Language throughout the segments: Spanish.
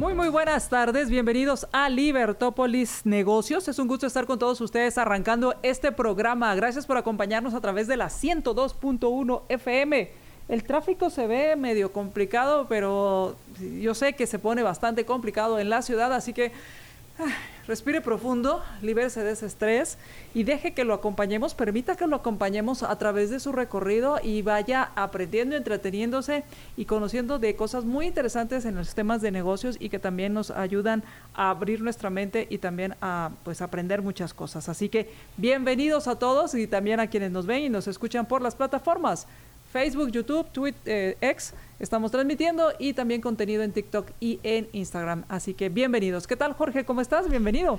Muy muy buenas tardes, bienvenidos a Libertópolis Negocios. Es un gusto estar con todos ustedes arrancando este programa. Gracias por acompañarnos a través de la 102.1 FM. El tráfico se ve medio complicado, pero yo sé que se pone bastante complicado en la ciudad, así que ah, respire profundo, libérese de ese estrés y deje que lo acompañemos, permita que lo acompañemos a través de su recorrido y vaya aprendiendo, entreteniéndose y conociendo de cosas muy interesantes en los temas de negocios y que también nos ayudan a abrir nuestra mente y también a pues aprender muchas cosas. Así que bienvenidos a todos y también a quienes nos ven y nos escuchan por las plataformas Facebook, YouTube, Twitter, eh, X, estamos transmitiendo y también contenido en TikTok y en Instagram. Así que bienvenidos. ¿Qué tal, Jorge? ¿Cómo estás? Bienvenido.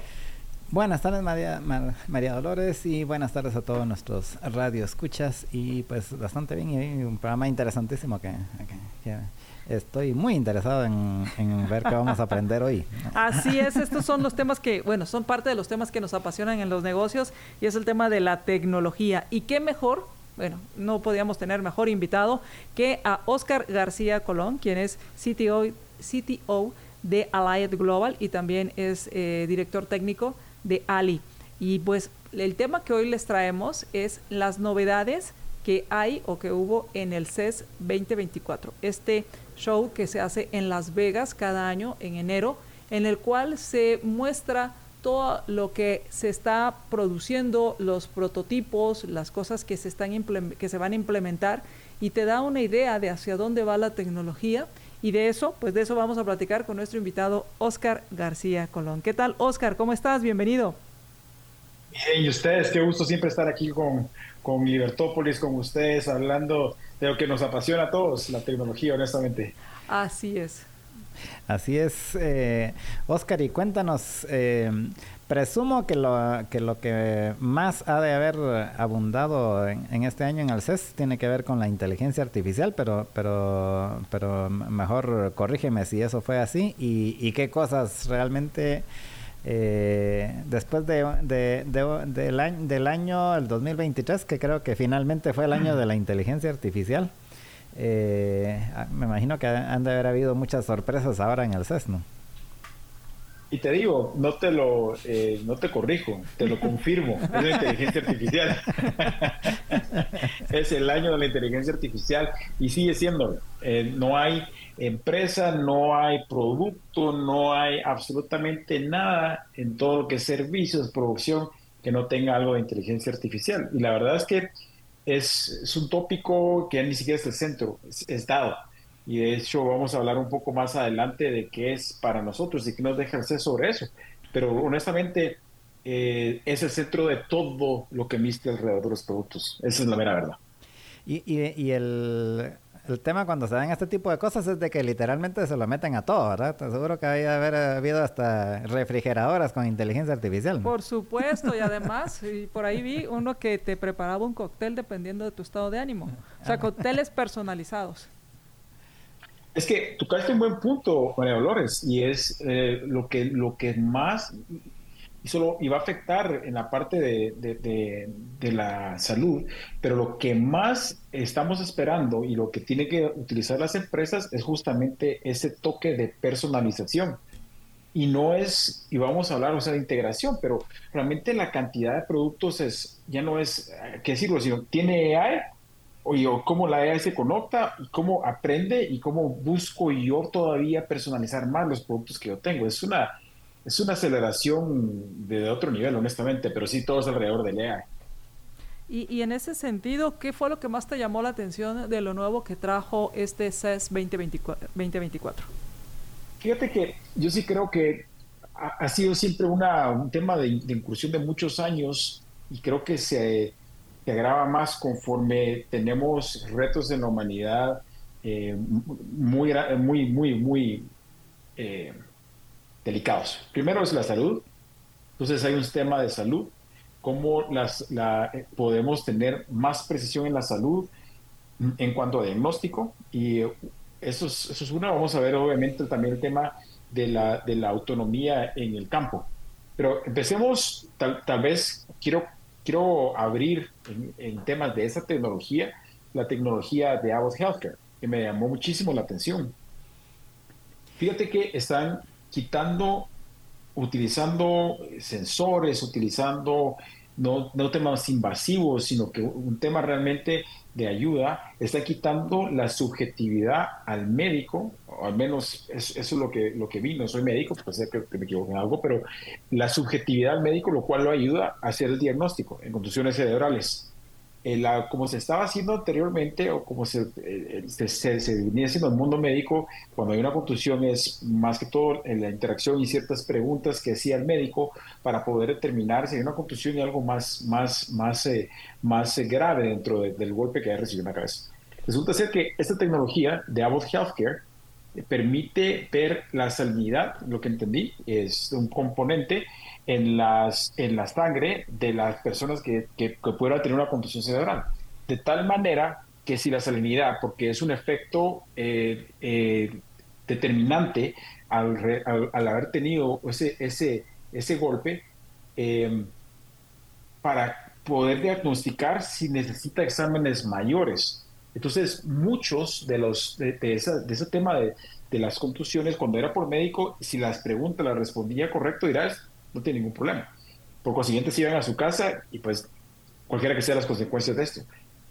Buenas tardes, María, Mar- María Dolores, y buenas tardes a todos nuestros radio escuchas. Y pues bastante bien, y un programa interesantísimo que, que- que estoy muy interesado en, en ver qué vamos a aprender hoy. Así es, estos son los temas que, bueno, son parte de los temas que nos apasionan en los negocios y es el tema de la tecnología. ¿Y qué mejor? Bueno, no podíamos tener mejor invitado que a Oscar García Colón, quien es CTO, de Allied Global y también es eh, director técnico de Ali. Y pues el tema que hoy les traemos es las novedades que hay o que hubo en el CES 2024. Este show que se hace en Las Vegas cada año en enero, en el cual se muestra todo lo que se está produciendo, los prototipos, las cosas que se, están que se van a implementar y te da una idea de hacia dónde va la tecnología y de eso, pues de eso vamos a platicar con nuestro invitado Oscar García Colón. ¿Qué tal, Oscar? ¿Cómo estás? Bienvenido. Bien, y ustedes, qué gusto siempre estar aquí con, con Libertópolis, con ustedes, hablando de lo que nos apasiona a todos, la tecnología, honestamente. Así es. Así es, eh, Oscar, y cuéntanos, eh, presumo que lo, que lo que más ha de haber abundado en, en este año en el CES tiene que ver con la inteligencia artificial, pero, pero, pero mejor corrígeme si eso fue así y, qué cosas realmente eh, después de, de- de- del, año, del año el 2023, que creo que finalmente fue el año de la inteligencia artificial. Eh, ah, me imagino que han de haber habido muchas sorpresas ahora en el CES, ¿no? Y te digo, no te lo, eh, no te corrijo, te lo confirmo, es la inteligencia artificial. es el año de la inteligencia artificial y sigue siendo. Eh, no hay empresa, no hay producto, no hay absolutamente nada en todo lo que es servicios, producción, que no tenga algo de inteligencia artificial. Y la verdad es que es, es un tópico que ni siquiera es el centro, es, dado. Y de hecho vamos a hablar un poco más adelante de qué es para nosotros y qué nos deja hacer sobre eso. Pero honestamente eh, es el centro de todo lo que viste alrededor de los productos. Esa es la mera verdad. Y, y el, el tema cuando se dan este tipo de cosas es de que literalmente se lo meten a todo, ¿verdad? Te seguro que de haber habido hasta refrigeradoras con inteligencia artificial. ¿no? Por supuesto, y además, y por ahí vi uno que te preparaba un cóctel dependiendo de tu estado de ánimo. O sea, cócteles personalizados. Es que tocaste un buen punto, María Dolores, y es eh, lo, que, lo que más y solo y va a afectar en la parte de, de- la salud, pero lo que más estamos esperando y lo que tienen que utilizar las empresas es justamente ese toque de personalización. Y no es, y vamos a hablar, o sea, de integración, pero realmente la cantidad de productos es, ya no es, eh, qué decirlo, sino tiene AI, oye, cómo la AI se conecta y cómo aprende y cómo busco yo todavía personalizar más los productos que yo tengo. Es una, es una aceleración de otro nivel, honestamente, pero sí todo es alrededor del AI. Y, y en ese sentido, ¿qué fue lo que más te llamó la atención de lo nuevo que trajo este CES 2024? 2024? Fíjate que yo sí creo que ha, ha sido siempre una, un tema de, de incursión de muchos años y creo que se, se agrava más conforme tenemos retos en la humanidad eh, muy, muy, muy, muy eh, delicados. Primero es la salud, entonces hay un tema de salud cómo las, la, podemos tener más precisión en la salud en cuanto a diagnóstico y eso es, eso es una. Vamos a ver obviamente también el tema de la, de la autonomía en el campo. Pero empecemos, tal, tal vez quiero, quiero abrir en, temas de esa tecnología, la tecnología de Abbott Healthcare, que me llamó muchísimo la atención. Fíjate que están quitando, utilizando sensores, utilizando no, no temas invasivos, sino que un tema realmente de ayuda está quitando la subjetividad al médico, o al menos eso, es lo que, lo que vi, no soy médico, puede ser que, me equivoque en algo, pero la subjetividad al médico, lo cual lo ayuda a hacer el diagnóstico en contusiones cerebrales. Eh, la, como se estaba haciendo anteriormente o como se, eh, se, se, venía haciendo en el mundo médico, cuando hay una contusión es más que todo en la interacción y ciertas preguntas que hacía el médico para poder determinar si hay una contusión y algo más, más, más, eh, más grave dentro del golpe que ha recibido en la cabeza. Resulta ser que esta tecnología de Abbott Healthcare permite ver la salinidad, lo que entendí, es un componente en, las, en la sangre de las personas que, que, puedan tener una contusión cerebral. De tal manera que si la salinidad, porque es un efecto eh, eh, determinante al, al, haber tenido ese, ese, ese golpe, em, para poder diagnosticar si necesita exámenes mayores. Entonces, muchos de los de, de, de ese tema de, de, las contusiones, cuando era por médico, si las preguntas las respondía correcto, dirás, no tiene ningún problema. Por consiguiente, se iban a su casa y pues cualquiera que sean las consecuencias de esto.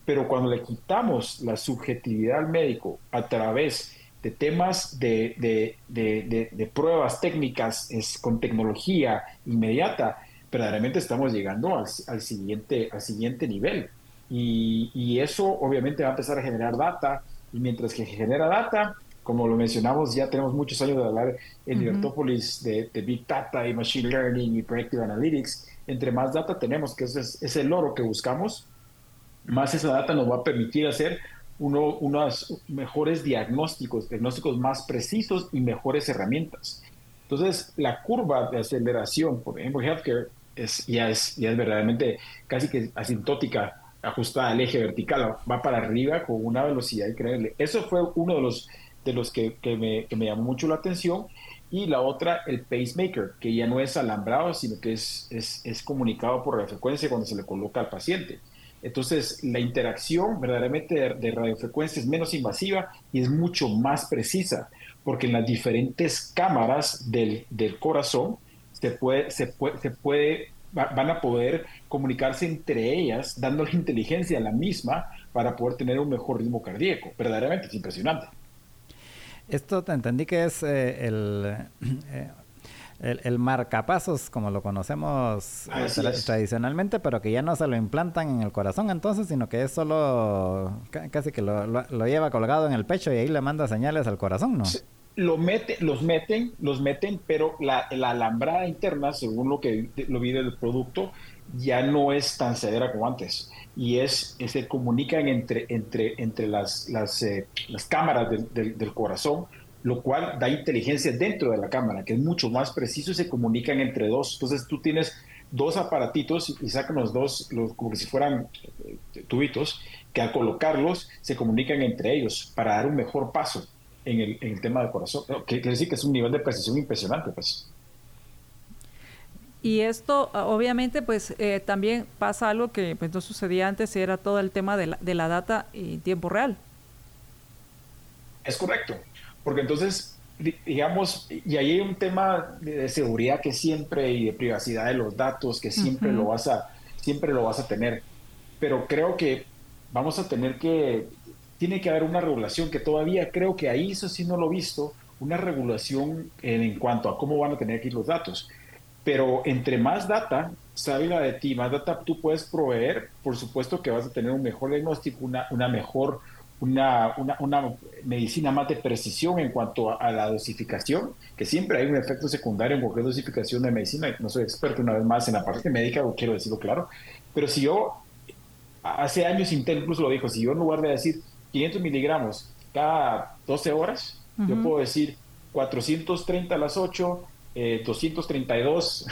Pero cuando le quitamos la subjetividad al médico a través de temas de, de, de, pruebas técnicas es, con tecnología inmediata, verdaderamente estamos llegando al, al siguiente, al siguiente nivel. Y, y, eso obviamente va a empezar a generar data, y mientras que genera data, como lo mencionamos, ya tenemos muchos años de hablar en Libertópolis de, Big Data y Machine Learning y Predictive Analytics. Entre más data tenemos, que es, es el oro que buscamos, más esa data nos va a permitir hacer uno, unos mejores diagnósticos, diagnósticos más precisos y mejores herramientas. Entonces, la curva de aceleración, por ejemplo, healthcare, es, ya, es, ya es verdaderamente casi que asintótica, ajustada al eje vertical, va para arriba con una velocidad increíble. Eso fue uno de los de los que, que, me, que, me, llamó mucho la atención. Y la otra, el pacemaker, que ya no es alambrado, sino que es, es, es comunicado por radiofrecuencia cuando se le coloca al paciente. Entonces, la interacción verdaderamente de, radiofrecuencia es menos invasiva y es mucho más precisa, porque en las diferentes cámaras del, del corazón se puede, se puede, se puede, van a poder comunicarse entre ellas, dándole inteligencia a la misma para poder tener un mejor ritmo cardíaco. Verdaderamente es impresionante. Esto te entendí que es eh, el, eh, el, el, marcapasos, como lo conocemos eh, tra tradicionalmente, pero que ya no se lo implantan en el corazón entonces, sino que es solo, casi que lo, lo, lo lleva colgado en el pecho y ahí le manda señales al corazón, ¿no? Sí. Lo mete, los meten, los meten, pero la, la alambrada interna, según lo que lo vi del producto, ya no es tan severa como antes y es, se comunican entre, entre, entre las, las, eh, las cámaras del, del, corazón, lo cual da inteligencia dentro de la cámara, que es mucho más preciso y se comunican entre dos. Entonces tú tienes dos aparatitos y sacan los dos, los, como si fueran eh, tubitos, que al colocarlos se comunican entre ellos para dar un mejor paso en el, en el tema del corazón. Quiere decir que es un nivel de precisión impresionante, pues. Y esto, ah, obviamente, pues eh, también pasa algo que pues, no sucedía antes, era todo el tema de la, de la data en tiempo real. Es correcto, porque entonces, digamos, y ahí hay un tema de, seguridad que siempre y de privacidad de los datos que siempre uh -huh. lo vas a siempre lo vas a tener, pero creo que vamos a tener que tiene que haber una regulación que todavía creo que ahí eso sí no lo he visto, una regulación en, en cuanto a cómo van a tener que ir los datos pero entre más data salga de ti, más data tú puedes proveer, por supuesto que vas a tener un mejor diagnóstico, una, una mejor, una, una, una, medicina más de precisión en cuanto a, a, la dosificación, que siempre hay un efecto secundario en cualquier dosificación de medicina. No soy experto una vez más en la parte médica, quiero decirlo claro, pero si yo, hace años Intel incluso lo dijo, si yo en lugar de decir 500 miligramos cada 12 horas, uh -huh. yo puedo decir 430 a las 8, eh, 232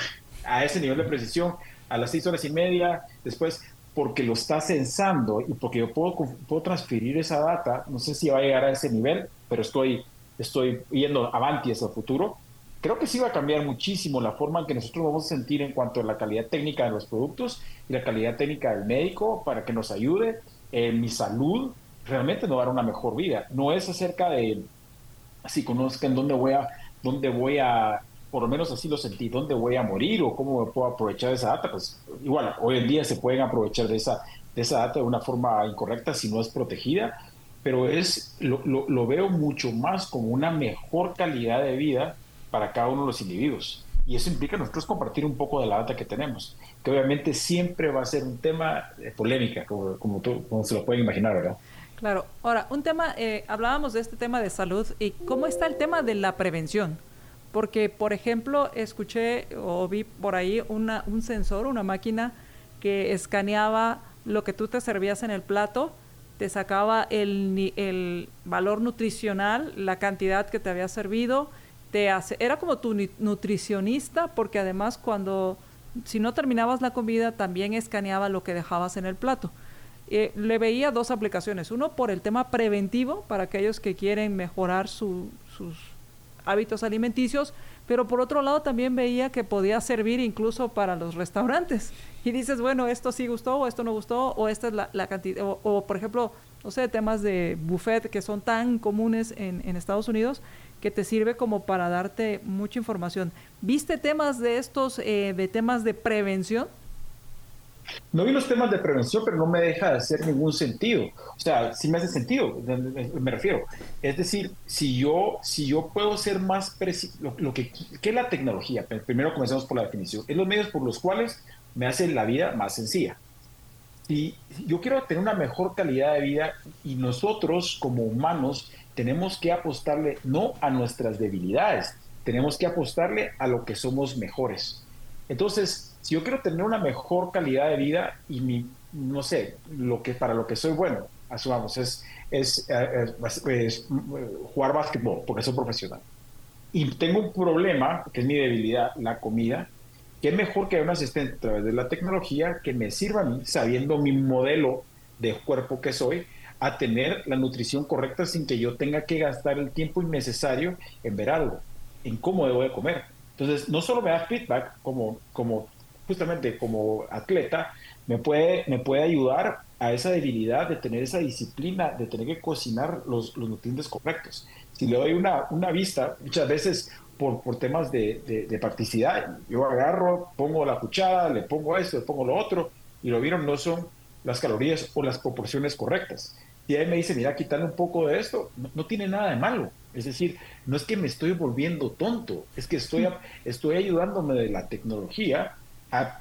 a ese nivel de precisión, a las seis horas y media, después porque lo está censando y porque yo puedo, puedo transferir esa data, no sé si va a llegar a ese nivel, pero estoy, estoy yendo avanti hacia el futuro, creo que sí va a cambiar muchísimo la forma en que nosotros vamos a sentir en cuanto a la calidad técnica de los productos y la calidad técnica del médico para que nos ayude en mi salud, realmente nos va a dar una mejor vida. No es acerca de si conozcan dónde voy a, dónde voy a, por lo menos así lo sentí, dónde voy a morir o cómo puedo aprovechar esa data. Pues igual, hoy en día se pueden aprovechar de esa, de esa data de una forma incorrecta si no es protegida, pero es, lo, lo veo mucho más como una mejor calidad de vida para cada uno de los individuos. Y eso implica nosotros compartir un poco de la data que tenemos, que obviamente siempre va a ser un tema de polémica, como, como, tú, como se lo pueden imaginar, ¿verdad? Claro. Ahora, un tema, eh, hablábamos de este tema de salud y cómo está el tema de la prevención. Porque, por ejemplo, escuché o vi por ahí una, un sensor, una máquina que escaneaba lo que tú te servías en el plato, te sacaba el, el valor nutricional, la cantidad que te había servido, te hace, era como tu nutricionista, porque además cuando, si no terminabas la comida, también escaneaba lo que dejabas en el plato. Eh, le veía dos aplicaciones. Uno por el tema preventivo, para aquellos que quieren mejorar sus hábitos alimenticios, pero por otro lado también veía que podía servir incluso para los restaurantes. Y dices, bueno, esto sí gustó o esto no gustó, o esta es la, cantidad, o, por ejemplo, no sé, temas de buffet que son tan comunes en, en Estados Unidos, que te sirve como para darte mucha información. ¿Viste temas de estos, eh, de temas de prevención? No vi los temas de prevención, pero no me deja de hacer ningún sentido. O sea, sí me hace sentido, me refiero. Es decir, si yo, si yo puedo ser más preciso, lo, que ¿qué es la tecnología? Primero comencemos por la definición. Es los medios por los cuales me hacen la vida más sencilla. Y yo quiero tener una mejor calidad de vida y nosotros como humanos tenemos que apostarle no a nuestras debilidades, tenemos que apostarle a lo que somos mejores. Entonces, si yo quiero tener una mejor calidad de vida y mi, no sé, lo que para lo que soy bueno, asumamos, es, es, eh, jugar básquetbol, porque soy profesional. Y tengo un problema, que es mi debilidad, la comida, que es mejor que haya un asistente a través de la tecnología que me sirva a mí, sabiendo mi modelo de cuerpo que soy, a tener la nutrición correcta sin que yo tenga que gastar el tiempo innecesario en ver algo, en cómo debo de comer. Entonces, no solo me da feedback como, como justamente como atleta, me puede, me puede ayudar a esa debilidad de tener esa disciplina, de tener que cocinar los, los nutrientes correctos. Si le doy una, una vista, muchas veces por, por temas de, de, practicidad, yo agarro, pongo la cuchara, le pongo esto, le pongo lo otro, y lo vieron, no son las calorías o las proporciones correctas. Y ahí me dice, mira, quitarle un poco de esto, no, no, tiene nada de malo. Es decir, no es que me estoy volviendo tonto, es que estoy, estoy ayudándome de la tecnología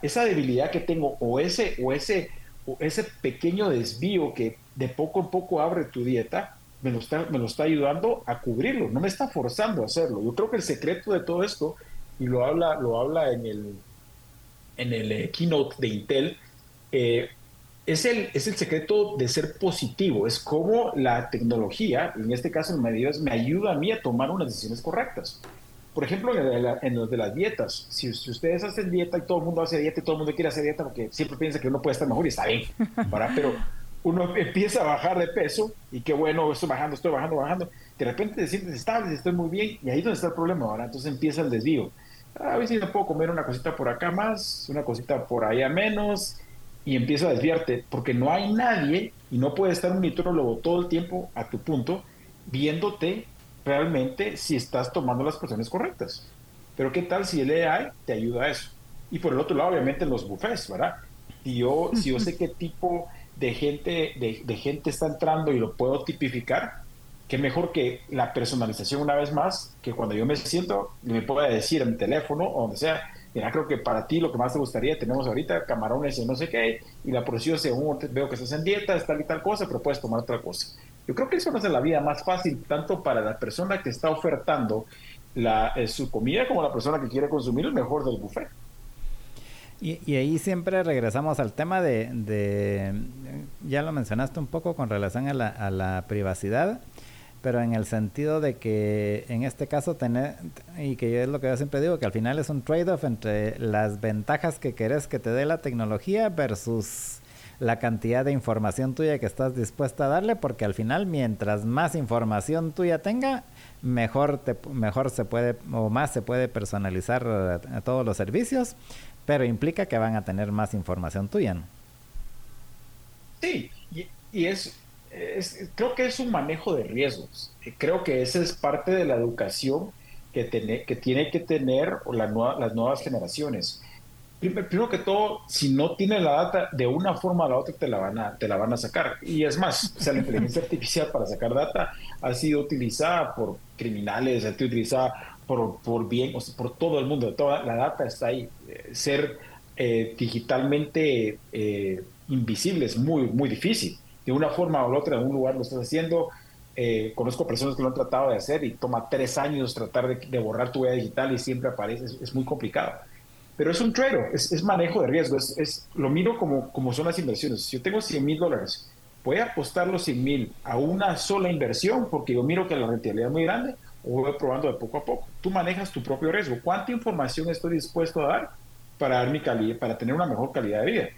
esa debilidad que tengo o ese, o ese, o ese pequeño desvío que de poco en poco abre tu dieta, me lo, está, me lo está ayudando a cubrirlo, no me está forzando a hacerlo. Yo creo que el secreto de todo esto, y lo habla, lo habla en el, en el eh, keynote de Intel, eh, es, el, es el secreto de ser positivo, es como la tecnología, en este caso me, me ayuda a mí a tomar unas decisiones correctas por ejemplo, en, los de las dietas, si, ustedes hacen dieta y todo el mundo hace dieta y todo el mundo quiere hacer dieta porque siempre piensa que uno puede estar mejor y está bien, ¿verdad? Pero uno empieza a bajar de peso y qué bueno, estoy bajando, estoy bajando, bajando. De repente te sientes estable, estoy muy bien y ahí es donde está el problema, ¿verdad? Entonces empieza el desvío. A ver si me puedo comer una cosita por acá más, una cosita por allá menos y empieza a desviarte porque no hay nadie y no puede estar un nitrólogo todo el tiempo a tu punto viéndote realmente si estás tomando las porciones correctas. Pero ¿qué tal si el AI te ayuda a eso? Y por el otro lado, obviamente, los buffets, ¿verdad? Si yo, si yo sé qué tipo de gente, de, gente está entrando y lo puedo tipificar, qué mejor que la personalización una vez más, que cuando yo me siento, me pueda decir en mi teléfono o donde sea, mira, creo que para ti lo que más te gustaría, tenemos ahorita camarones y no sé qué, y la porción según veo que estás en dieta, tal y tal cosa, pero puedes tomar otra cosa. Yo creo que eso no hace la vida más fácil tanto para la persona que está ofertando la, eh, su comida como la persona que quiere consumir el mejor del buffet. Y, ahí siempre regresamos al tema de, ya lo mencionaste un poco con relación a la, privacidad. pero en el sentido de que en este caso tener, y que es lo que yo siempre digo, que al final es un trade-off entre las ventajas que querés que te dé la tecnología versus la cantidad de información tuya que estás dispuesta a darle, porque al final mientras más información tuya tenga, mejor, te, mejor se puede o más se puede personalizar a, todos los servicios, pero implica que van a tener más información tuya. Sí, y, es, creo que es un manejo de riesgos. Creo que esa es parte de la educación que, tiene que tiene que tener las nuevas generaciones primero que todo, si no tiene la data, de una forma o la otra te la van a, te la van a sacar. Y es más, o sea, la inteligencia artificial para sacar data ha sido utilizada por criminales, ha sido utilizada por, por bien, o sea, por todo el mundo. Toda la data está ahí. Eh, ser eh, digitalmente eh, invisible es muy, muy difícil. De una forma o la otra, en un lugar lo estás haciendo. conozco personas que lo han tratado de hacer y toma tres años tratar de, borrar tu huella digital y siempre aparece. es muy complicado. Pero es un trade es, manejo de riesgo, es, lo miro como, como son las inversiones. Si yo tengo 100 mil dólares, voy a apostar los 100 mil a una sola inversión porque yo miro que la rentabilidad es muy grande o voy probando de poco a poco. Tú manejas tu propio riesgo. ¿Cuánta información estoy dispuesto a dar para, dar mi calidad, para tener una mejor calidad de vida?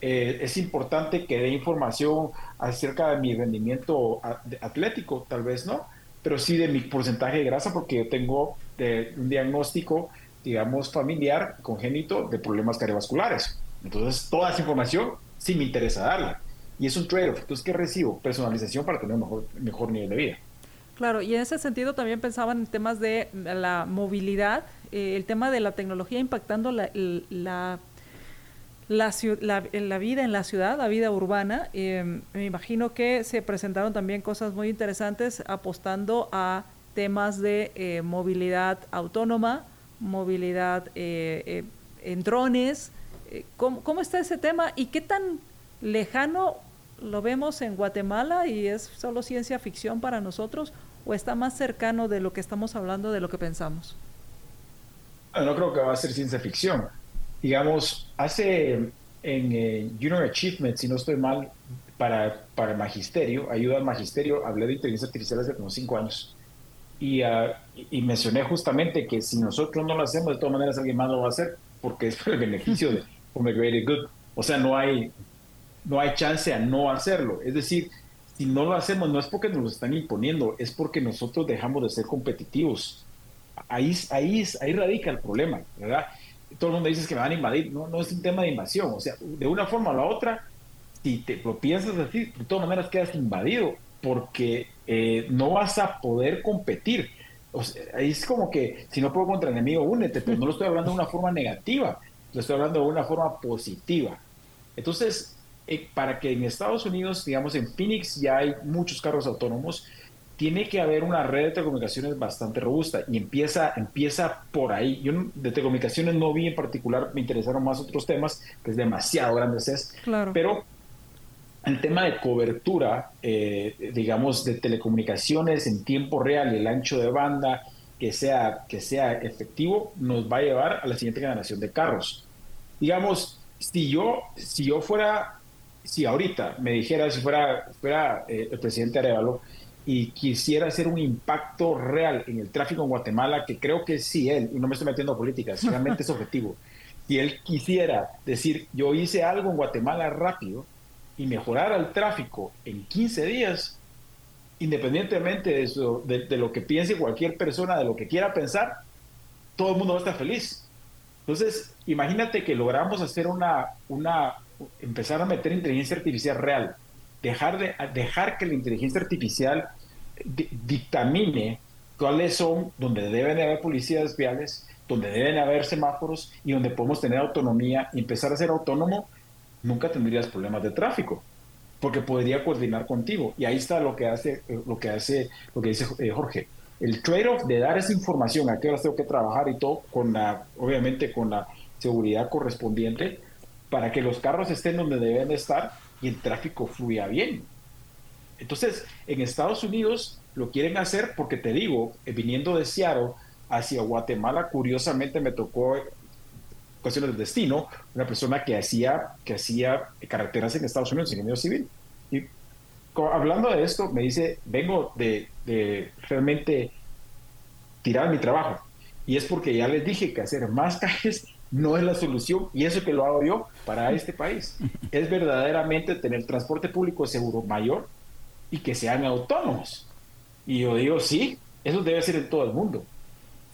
Eh, es importante que dé información acerca de mi rendimiento atlético, tal vez no, pero sí de mi porcentaje de grasa porque yo tengo de, un diagnóstico digamos, familiar, congénito de problemas cardiovasculares. Entonces, toda esa información sí me interesa darla. Y es un trade-off. Entonces, ¿qué recibo? Personalización para tener un mejor, mejor nivel de vida. Claro, y en ese sentido también pensaban en temas de la movilidad, eh, el tema de la tecnología impactando la, la, la, vida en la ciudad, la vida urbana. Em, me imagino que se presentaron también cosas muy interesantes apostando a temas de eh, movilidad autónoma, movilidad eh, eh, en drones. Eh, ¿cómo, está ese tema y qué tan lejano lo vemos en Guatemala y es solo ciencia ficción para nosotros o está más cercano de lo que estamos hablando, de lo que pensamos? No creo que va a ser ciencia ficción. Digamos, hace en Junior Achievement, si no estoy mal, para, para magisterio, ayuda al magisterio, hablé de inteligencia artificial hace como cinco años. Ah, y, mencioné justamente que si nosotros no lo hacemos, de todas maneras alguien más lo va a hacer, porque es por el beneficio de for good. O sea, no hay, no hay chance a no hacerlo. Es decir, si no lo hacemos, no es porque nos lo están imponiendo, es porque nosotros dejamos de ser competitivos. Ahí, ahí, ahí radica el problema, ¿verdad? Todo el mundo dice que me van a invadir. No, no es un tema de invasión. O sea, de una forma o la otra, si te lo piensas así, de todas maneras quedas invadido porque eh, no vas a poder competir. O ahí es como que si no puedo contra el enemigo, únete, pero no lo estoy hablando de una forma negativa, lo estoy hablando de una forma positiva. Entonces, eh, para que en Estados Unidos, digamos en Phoenix ya hay muchos carros autónomos, tiene que haber una red de telecomunicaciones bastante robusta y empieza, empieza por ahí. Yo de telecomunicaciones no vi en particular, me interesaron más otros temas, que es demasiado grande, es, claro. pero el tema de cobertura, eh, digamos, de telecomunicaciones en tiempo real y el ancho de banda que sea, que sea efectivo, nos va a llevar a la siguiente generación de carros. Digamos, si yo, si yo fuera, si ahorita me dijera, si fuera, fuera eh, el presidente Arevalo y quisiera hacer un impacto real en el tráfico en Guatemala, que creo que sí él, y no me estoy metiendo a políticas, realmente es objetivo, si él quisiera decir, yo hice algo en Guatemala rápido, y mejorar el tráfico en 15 días, independientemente de, eso, de, lo que piense cualquier persona, de lo que quiera pensar, todo el mundo va a estar feliz. Entonces, imagínate que logramos hacer una, una, empezar a meter inteligencia artificial real, dejar, de, dejar que la inteligencia artificial dictamine cuáles son, donde deben haber policías viales, donde deben haber semáforos y donde podemos tener autonomía y empezar a ser autónomo nunca tendrías problemas de tráfico, porque podría coordinar contigo. Y ahí está lo que hace, eh, lo que hace, lo que dice eh, Jorge. El trade-off de dar esa información, a qué horas tengo que trabajar y todo, con la, obviamente con la seguridad correspondiente, para que los carros estén donde deben estar y el tráfico fluya bien. Entonces, en Estados Unidos lo quieren hacer porque te digo, eh, viniendo de Seattle hacia Guatemala, curiosamente me tocó cuestiones de destino, una persona que hacía, que hacía carreteras en Estados Unidos, ingeniero civil. Y hablando de esto, me dice, vengo de, de realmente tirar mi trabajo. Y es porque ya les dije que hacer más calles no es la solución y eso que lo hago yo para este país. Es verdaderamente tener transporte público seguro mayor y que sean autónomos. Y yo digo, sí, eso debe ser en todo el mundo.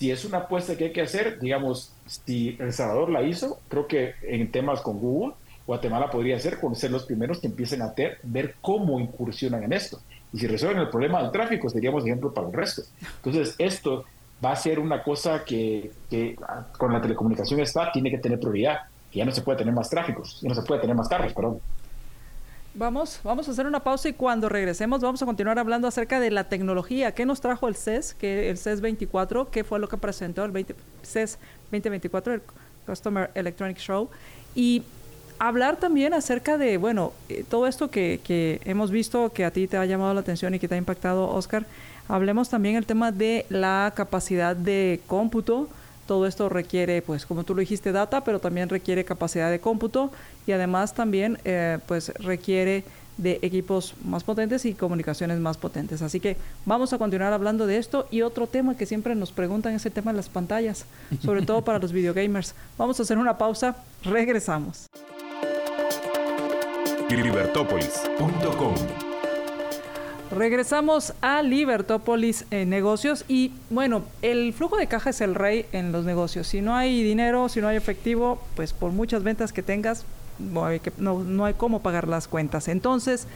Si es una apuesta que hay que hacer, digamos, si El Salvador la hizo, creo que en temas con Google, Guatemala podría ser con ser los primeros que empiecen a ter, ver cómo incursionan en esto. Y si resuelven el problema del tráfico, seríamos ejemplo para el resto. Entonces, esto va a ser una cosa que, con la telecomunicación está, tiene que tener prioridad. Que ya no se puede tener más tráficos, ya no se puede tener más carros, perdón. Vamos, vamos a hacer una pausa y cuando regresemos vamos a continuar hablando acerca de la tecnología. ¿Qué nos trajo el CES? Que el CES 24, ¿qué fue lo que presentó el 20, CES 2024, el Customer Electronic Show? Y hablar también acerca de, bueno, eh, todo esto que, que hemos visto que a ti te ha llamado la atención y que te ha impactado, Oscar. Hablemos también el tema de la capacidad de cómputo. Todo esto requiere, pues, como tú lo dijiste, data, pero también requiere capacidad de cómputo y además también, eh, pues, requiere de equipos más potentes y comunicaciones más potentes. Así que vamos a continuar hablando de esto y otro tema que siempre nos preguntan es el tema de las pantallas, sobre todo para los videogamers. Vamos a hacer una pausa, regresamos. Regresamos a Libertópolis en negocios y bueno, el flujo de caja es el rey en los negocios. Si no hay dinero, si no hay efectivo, pues por muchas ventas que tengas, no, no hay cómo pagar las cuentas. Entonces,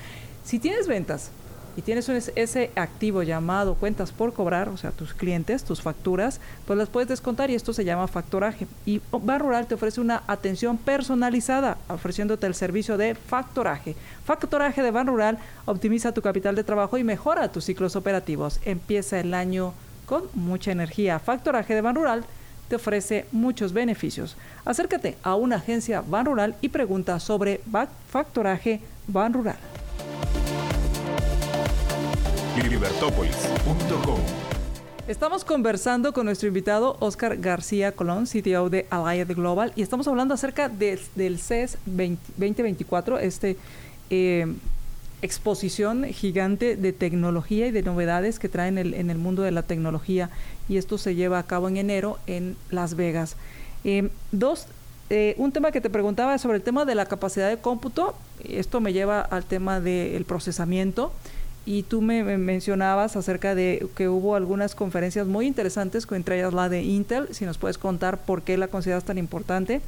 si tienes ventas y tienes ese activo llamado cuentas por cobrar, o sea, tus clientes, tus facturas, pues las puedes descontar y esto se llama factoraje. Y Bar Rural te ofrece una atención personalizada, ofreciéndote el servicio de factoraje. Factoraje de Ban Rural optimiza tu capital de trabajo y mejora tus ciclos operativos. Empieza el año con mucha energía. Factoraje de Ban Rural te ofrece muchos beneficios. Acércate a una agencia Ban Rural y pregunta sobre factoraje Ban Rural. Estamos conversando con nuestro invitado Oscar García Colón, CTO de Allied Global, y estamos hablando acerca del CES 2024, este eh, exposición gigante de tecnología y de novedades que traen en el mundo de la tecnología, y esto se lleva a cabo en enero en Las Vegas. Eh, dos, eh, un tema que te preguntaba sobre el tema de la capacidad de cómputo, esto me lleva al tema del procesamiento y tú me, mencionabas acerca de que hubo algunas conferencias muy interesantes, entre ellas la de Intel, si nos puedes contar por qué la consideras tan importante.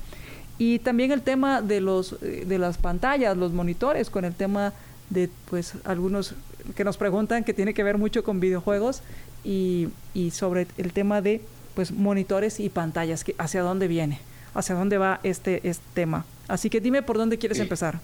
Y también el tema de, los, eh, de las pantallas, los monitores, con el tema de pues algunos que nos preguntan que tiene que ver mucho con videojuegos y, y sobre el tema de pues monitores y pantallas, que hacia dónde viene, hacia dónde va este, este tema. Así que dime por dónde quieres empezar.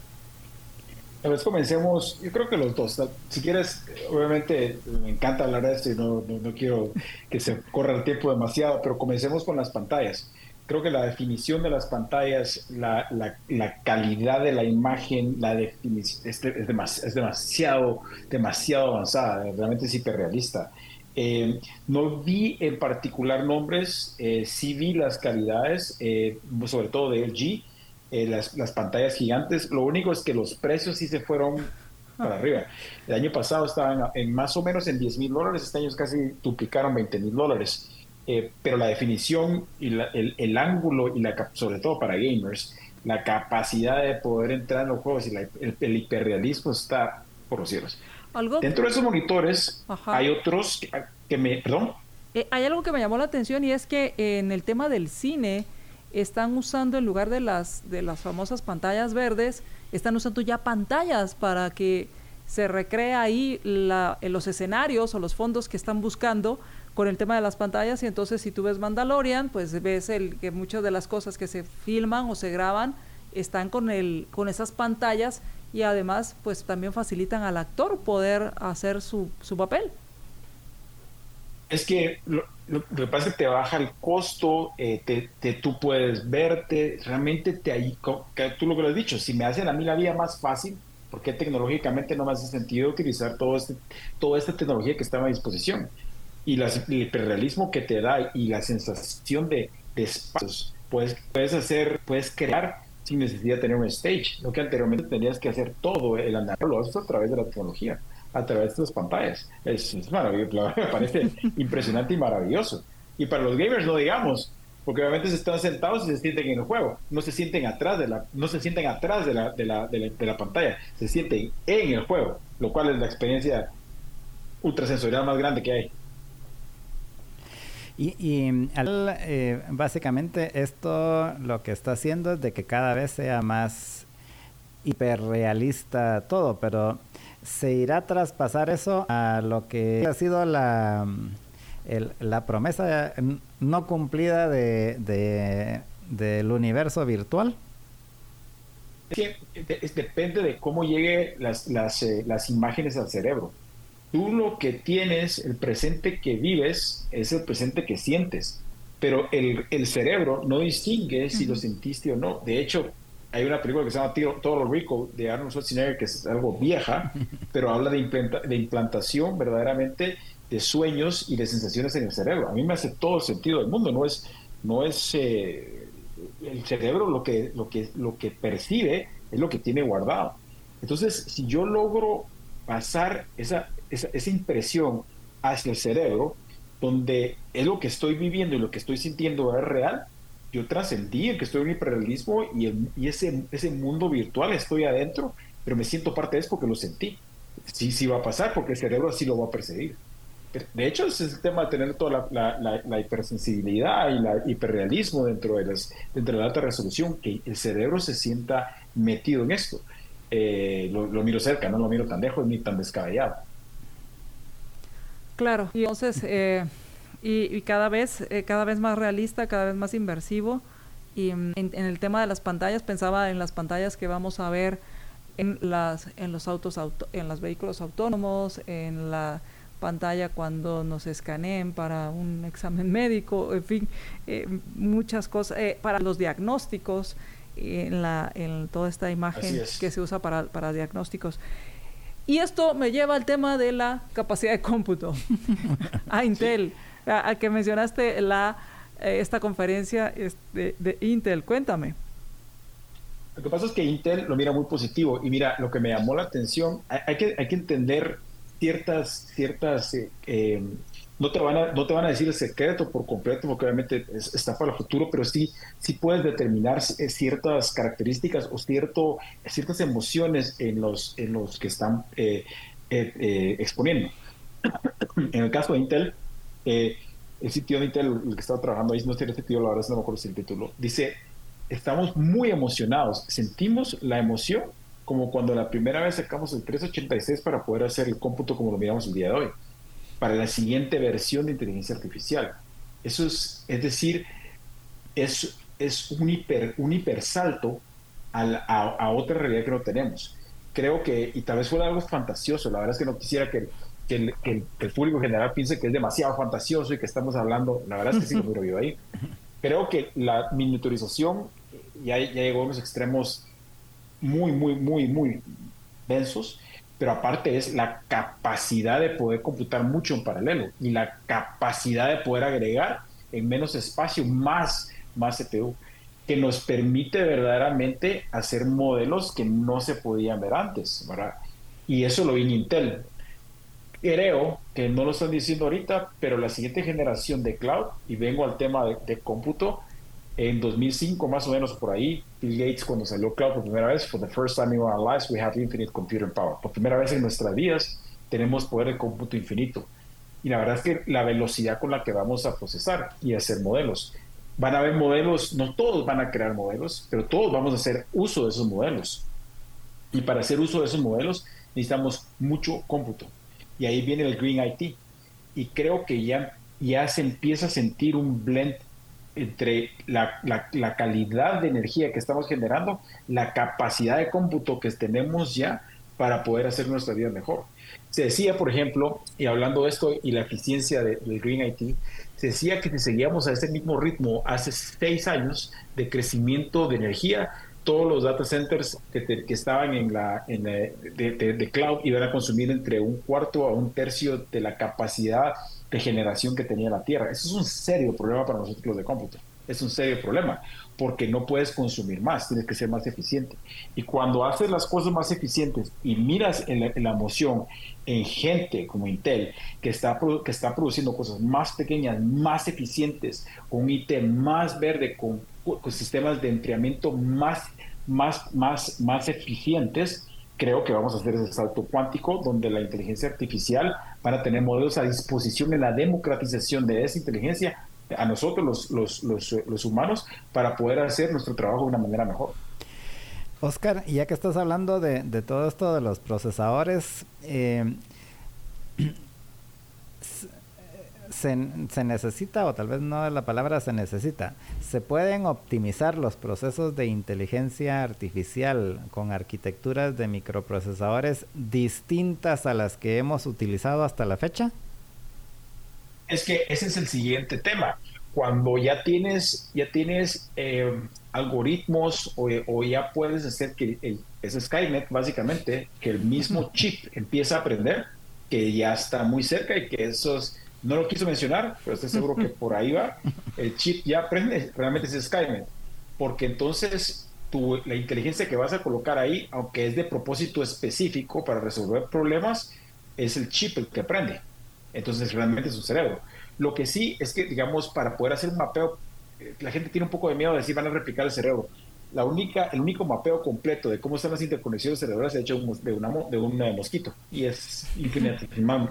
Tal vez comencemos, yo creo que los dos. Si quieres, obviamente me encanta hablar de esto y no, no, quiero que se corra el tiempo demasiado, pero comencemos con las pantallas. Creo que la definición de las pantallas, la, la, calidad de la imagen, la definición, es, es, es, demasiado, demasiado avanzada, realmente es hiperrealista. Eh, no vi en particular nombres, eh, sí vi las calidades, eh, sobre todo de LG eh, las, las, pantallas gigantes. Lo único es que los precios sí se fueron para arriba. El año pasado estaban en, más o menos en 10 mil dólares, este año casi duplicaron 20 mil dólares. Eh, pero la definición y el, el, ángulo y la sobre todo para gamers, la capacidad de poder entrar en los juegos y el, hiperrealismo está por los cielos. Dentro de esos monitores hay otros que, que me... Perdón. Eh, hay algo que me llamó la atención y es que en el tema del cine están usando en lugar de las, de las famosas pantallas verdes, están usando ya pantallas para que se recrea ahí la, los escenarios o los fondos que están buscando con el tema de las pantallas y entonces si tú ves Mandalorian, pues ves el, que muchas de las cosas que se filman o se graban están con, el, con esas pantallas y además pues también facilitan al actor poder hacer su, su papel. Es que lo, que pasa es que te baja el costo, eh, te, tú puedes verte, realmente te ahí, tú lo que lo has dicho, si me hacen a mí la vida más fácil, porque tecnológicamente no me hace sentido utilizar todo este, toda esta tecnología que está a disposición? Y el hiperrealismo que te da y la sensación de, espacios, puedes, puedes hacer, puedes crear sin necesidad de tener un stage. Lo que anteriormente tenías que hacer todo el andar, lo haces a través de la tecnología, a través de las pantallas. Es, es maravilloso, me parece impresionante y maravilloso. Y para los gamers no digamos, porque obviamente se están sentados y se sienten en el juego, no se sienten atrás de la, no se sienten atrás de la, de la, de la, de la pantalla, se sienten en el juego, lo cual es la experiencia ultrasensorial más grande que hay. Y, y al, eh, básicamente esto lo que está haciendo es de que cada vez sea más hiperrealista todo, pero se irá a traspasar eso a lo que ha sido la, el, la promesa no cumplida de, de, del universo virtual. Es que es, depende de cómo llegue las, las, eh, las imágenes al cerebro tú lo que tienes, el presente que vives, es el presente que sientes. Pero el, el cerebro no distingue si lo sentiste o no. De hecho, hay una película que se llama Todo Rico de Arnold Schwarzenegger, que es algo vieja, pero habla de, implanta, de implantación verdaderamente de sueños y de sensaciones en el cerebro. A mí me hace todo el sentido del mundo. No es, no es eh, el cerebro lo que, lo, que, lo que percibe, es lo que tiene guardado. Entonces, si yo logro pasar esa, esa, impresión hacia el cerebro, donde es lo que estoy viviendo y lo que estoy sintiendo es real, yo trascendí el que estoy en hiperrealismo y, ese, ese mundo virtual estoy adentro, pero me siento parte de eso porque lo sentí. Sí, sí va a pasar porque el cerebro así lo va a percibir. De hecho, es el tema de tener toda la, la, hipersensibilidad y el hiperrealismo dentro de, las, la alta resolución, que el cerebro se sienta metido en esto. Eh, lo, lo, miro cerca, no lo miro tan lejos ni tan descabellado. Claro, y entonces, eh, y, cada vez, eh, cada vez más realista, cada vez más inversivo. Y mm, en, el tema de las pantallas, pensaba en las pantallas que vamos a ver en las, en los autos, auto, en los vehículos autónomos, en la pantalla cuando nos escaneen para un examen médico, en fin, eh, muchas cosas, para los diagnósticos, en, la, en toda esta imagen que se usa para, para diagnósticos. Y esto me lleva al tema de la capacidad de cómputo. a Intel, a, que mencionaste la, eh, esta conferencia este, de Intel. Cuéntame. Lo que pasa es que Intel lo mira muy positivo y mira, lo que me llamó la atención, hay, que, hay que entender ciertas, ciertas eh, eh, no te van a, no te van a decir el secreto por completo, porque obviamente está para el futuro, pero sí, sí puedes determinar ciertas características o cierto, ciertas emociones en los, en los que están exponiendo. en el caso de Intel, el sitio de Intel, el que estaba trabajando ahí, no tiene sentido, la verdad no me acuerdo si el título, dice, estamos muy emocionados, sentimos la emoción como cuando la primera vez sacamos el 386 para poder hacer el cómputo como lo miramos el día de hoy para la siguiente versión de inteligencia artificial. Eso es, es decir, es, es un, hiper, un hipersalto a, a, otra realidad que no tenemos. Creo que, y tal vez fuera algo fantasioso, la verdad es que no quisiera que, que, el, que, el, público general piense que es demasiado fantasioso y que estamos hablando, la verdad es que sí lo miro yo ahí. Creo que la miniaturización ya, ya llegó a unos extremos muy, muy, muy, muy densos pero aparte es la capacidad de poder computar mucho en paralelo y la capacidad de poder agregar en menos espacio más, más CPU, que nos permite verdaderamente hacer modelos que no se podían ver antes, ¿verdad? Y eso lo vi en Intel. Creo que no lo están diciendo ahorita, pero la siguiente generación de cloud, y vengo al tema de, de cómputo, en 2005 más o menos por ahí, Bill Gates cuando salió cloud por primera vez, for the first time in our lives we have infinite computing power. Por primera vez en nuestras vidas tenemos poder de cómputo infinito. Y la verdad es que la velocidad con la que vamos a procesar y hacer modelos. Van a haber modelos, no todos van a crear modelos, pero todos vamos a hacer uso de esos modelos. Y para hacer uso de esos modelos necesitamos mucho cómputo. Y ahí viene el Green IT. Y creo que ya, ya se empieza a sentir un blend entre la, la, calidad de energía que estamos generando, la capacidad de cómputo que tenemos ya para poder hacer nuestra vida mejor. Se decía, por ejemplo, y hablando de esto y la eficiencia del Green IT, se decía que si seguíamos a ese mismo ritmo hace seis años de crecimiento de energía, todos los data centers que, que estaban en la, en de, de, cloud iban a consumir entre un cuarto a un tercio de la capacidad de generación que tenía la Tierra. Eso es un serio problema para nosotros los de cómputo. es un serio problema, porque no puedes consumir más, tienes que ser más eficiente. Y cuando haces las cosas más eficientes y miras en la, emoción en gente como Intel, que está, que está produciendo cosas más pequeñas, más eficientes, con IT más verde, con, sistemas de enfriamiento más, más, más, más eficientes, creo que vamos a hacer ese salto cuántico donde la inteligencia artificial van a tener modelos a disposición en la democratización de esa inteligencia a nosotros los, los, los, humanos para poder hacer nuestro trabajo de una manera mejor. Oscar, ya que estás hablando de, de todo esto de los procesadores, eh, se, se, necesita, o tal vez no la palabra se necesita, se pueden optimizar los procesos de inteligencia artificial con arquitecturas de microprocesadores distintas a las que hemos utilizado hasta la fecha? Es que ese es el siguiente tema. Cuando ya tienes, ya tienes eh, algoritmos o, ya puedes hacer que el, es Skynet, básicamente, que el mismo chip empieza a aprender, que ya está muy cerca y que esos, no lo quiso mencionar, pero estoy seguro que por ahí va, el chip ya aprende, realmente es Skynet, porque entonces tu, la inteligencia que vas a colocar ahí, aunque es de propósito específico para resolver problemas, es el chip el que aprende. Entonces realmente es un cerebro. Lo que sí es que, digamos, para poder hacer un mapeo, eh, la gente tiene un poco de miedo de decir van a replicar el cerebro. La única, el único mapeo completo de cómo están las interconexiones cerebrales se ha hecho de, una, de un eh, mosquito y es infinitamente más,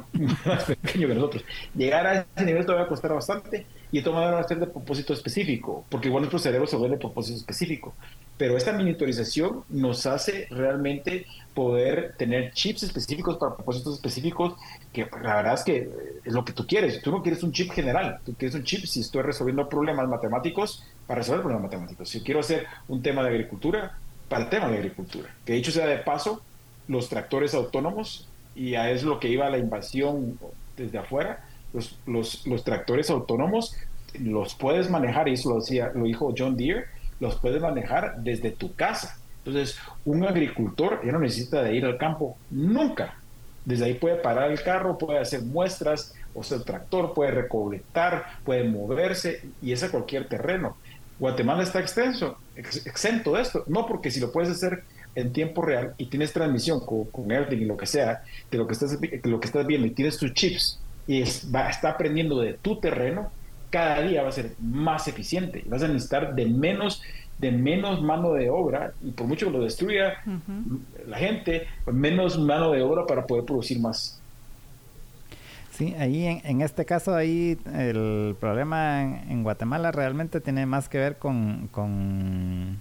pequeño que nosotros. Llegar a ese nivel todavía va a costar bastante y esto va a ser de propósito específico, porque igual nuestro cerebro se vuelve de propósito específico. Pero esta miniaturización nos hace realmente poder tener chips específicos para propósitos específicos, que la verdad es que es lo que tú quieres. Tú no quieres un chip general, tú quieres un chip si estoy resolviendo problemas matemáticos para resolver problemas matemáticos. Si quiero hacer un tema de agricultura, para el tema de agricultura. Que dicho sea de paso, los tractores autónomos, y a es lo que iba la invasión desde afuera, los, los, tractores autónomos los puedes manejar, y eso lo, decía, lo dijo John Deere, los puedes manejar desde tu casa entonces, un agricultor ya no necesita de ir al campo nunca. Desde ahí puede parar el carro, puede hacer muestras, o sea, el tractor puede recolectar, puede moverse y es a cualquier terreno. Guatemala está extenso, exento de esto, no porque si lo puedes hacer en tiempo real y tienes transmisión con, con y lo que sea, de lo que estás, lo que estás viendo y tienes tus chips y está aprendiendo de tu terreno, cada día va a ser más eficiente. Vas a necesitar de menos de menos mano de obra y por mucho que lo destruya la gente, menos mano de obra para poder producir más. Sí, ahí en, este caso ahí el problema en, Guatemala realmente tiene más que ver con, con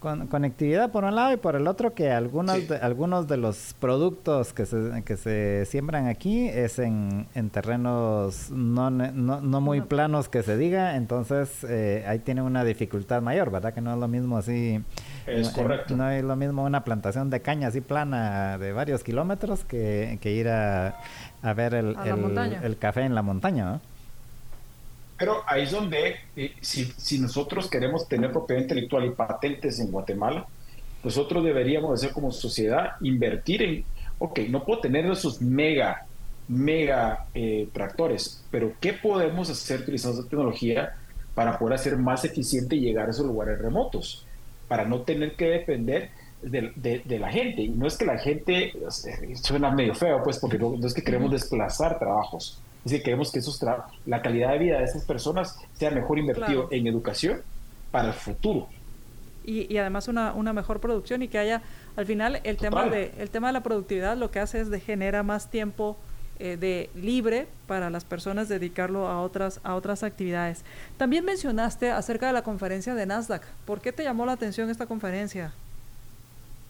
con conectividad por un lado y por el otro que algunos de, algunos de los productos que se, que se siembran aquí es en, en terrenos no, no, no muy planos que se diga, entonces eh, ahí tiene una dificultad mayor, ¿verdad? Que no es lo mismo así. Es correcto. No es lo mismo una plantación de caña así plana de varios kilómetros que, que ir a, a ver el, el, el, café en la montaña, ¿no? Pero ahí es donde, eh, si, si, nosotros queremos tener propiedad intelectual y patentes en Guatemala, nosotros deberíamos hacer como sociedad invertir en, ok, no puedo tener esos mega, mega eh, tractores, pero ¿qué podemos hacer utilizando esa tecnología para poder hacer más eficiente y llegar a esos lugares remotos? Para no tener que depender de, de, la gente. Y no es que la gente, suena medio feo, pues, porque no, no es que queremos desplazar trabajos es decir, queremos que esos la calidad de vida de esas personas sea mejor invertido en educación para el futuro. Y, y además una, una, mejor producción y que haya, al final, el tema, de, el tema de la productividad lo que hace es de genera más tiempo eh, de libre para las personas dedicarlo a otras, a otras actividades. También mencionaste acerca de la conferencia de Nasdaq. ¿Por qué te llamó la atención esta conferencia?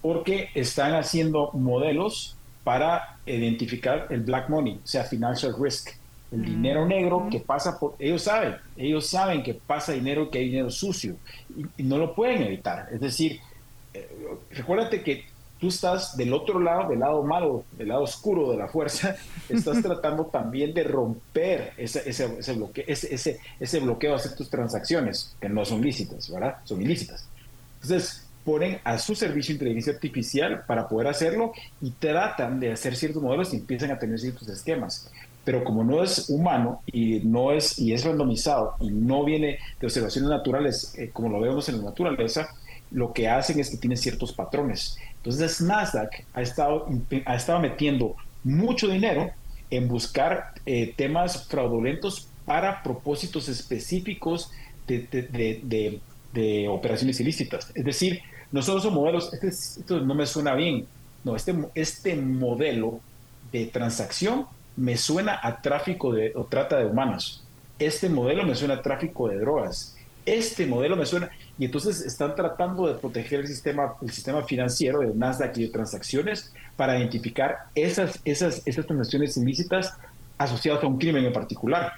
Porque están haciendo modelos para identificar el black money, o sea, financial risk el dinero negro que pasa por, ellos saben, ellos saben que pasa dinero, que hay dinero sucio y, no lo pueden evitar. Es decir, eh, recuérdate que tú estás del otro lado, del lado malo, del lado oscuro de la fuerza, estás tratando también de romper ese, ese, ese, bloqueo, ese, ese, bloqueo de hacer tus transacciones, que no son lícitas, ¿verdad? Son ilícitas. Entonces, ponen a su servicio inteligencia artificial para poder hacerlo y tratan de hacer ciertos modelos y empiezan a tener ciertos esquemas pero como no es humano y no es y es randomizado y no viene de observaciones naturales eh, como lo vemos en la naturaleza, lo que hacen es que tiene ciertos patrones. Entonces Nasdaq ha estado, ha estado metiendo mucho dinero en buscar eh, temas fraudulentos para propósitos específicos de, de, operaciones ilícitas. Es decir, no solo son modelos, este, esto no me suena bien, no, este, este modelo de transacción me suena a tráfico de, o trata de humanos. Este modelo me suena a tráfico de drogas. Este modelo me suena. Y entonces están tratando de proteger el sistema, el sistema financiero de Nasdaq y de transacciones para identificar esas, esas, esas transacciones ilícitas asociadas a un crimen en particular,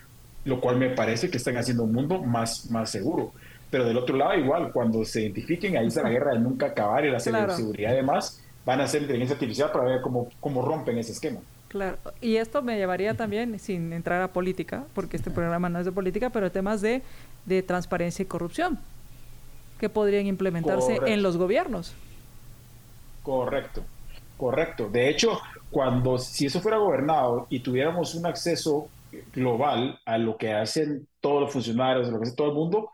lo cual me parece que están haciendo un mundo más, más seguro. Pero del otro lado, igual, cuando se identifiquen, ahí está la guerra de nunca acabar y la seguridad además, van a hacer inteligencia artificial para ver cómo, cómo rompen ese esquema. Claro, y esto me llevaría también, sin entrar a política, porque este programa no es de política, pero temas de, de transparencia y corrupción que podrían implementarse en los gobiernos. Correcto, correcto. De hecho, cuando si eso fuera gobernado y tuviéramos un acceso global a lo que hacen todos los funcionarios, a lo que hace todo el mundo,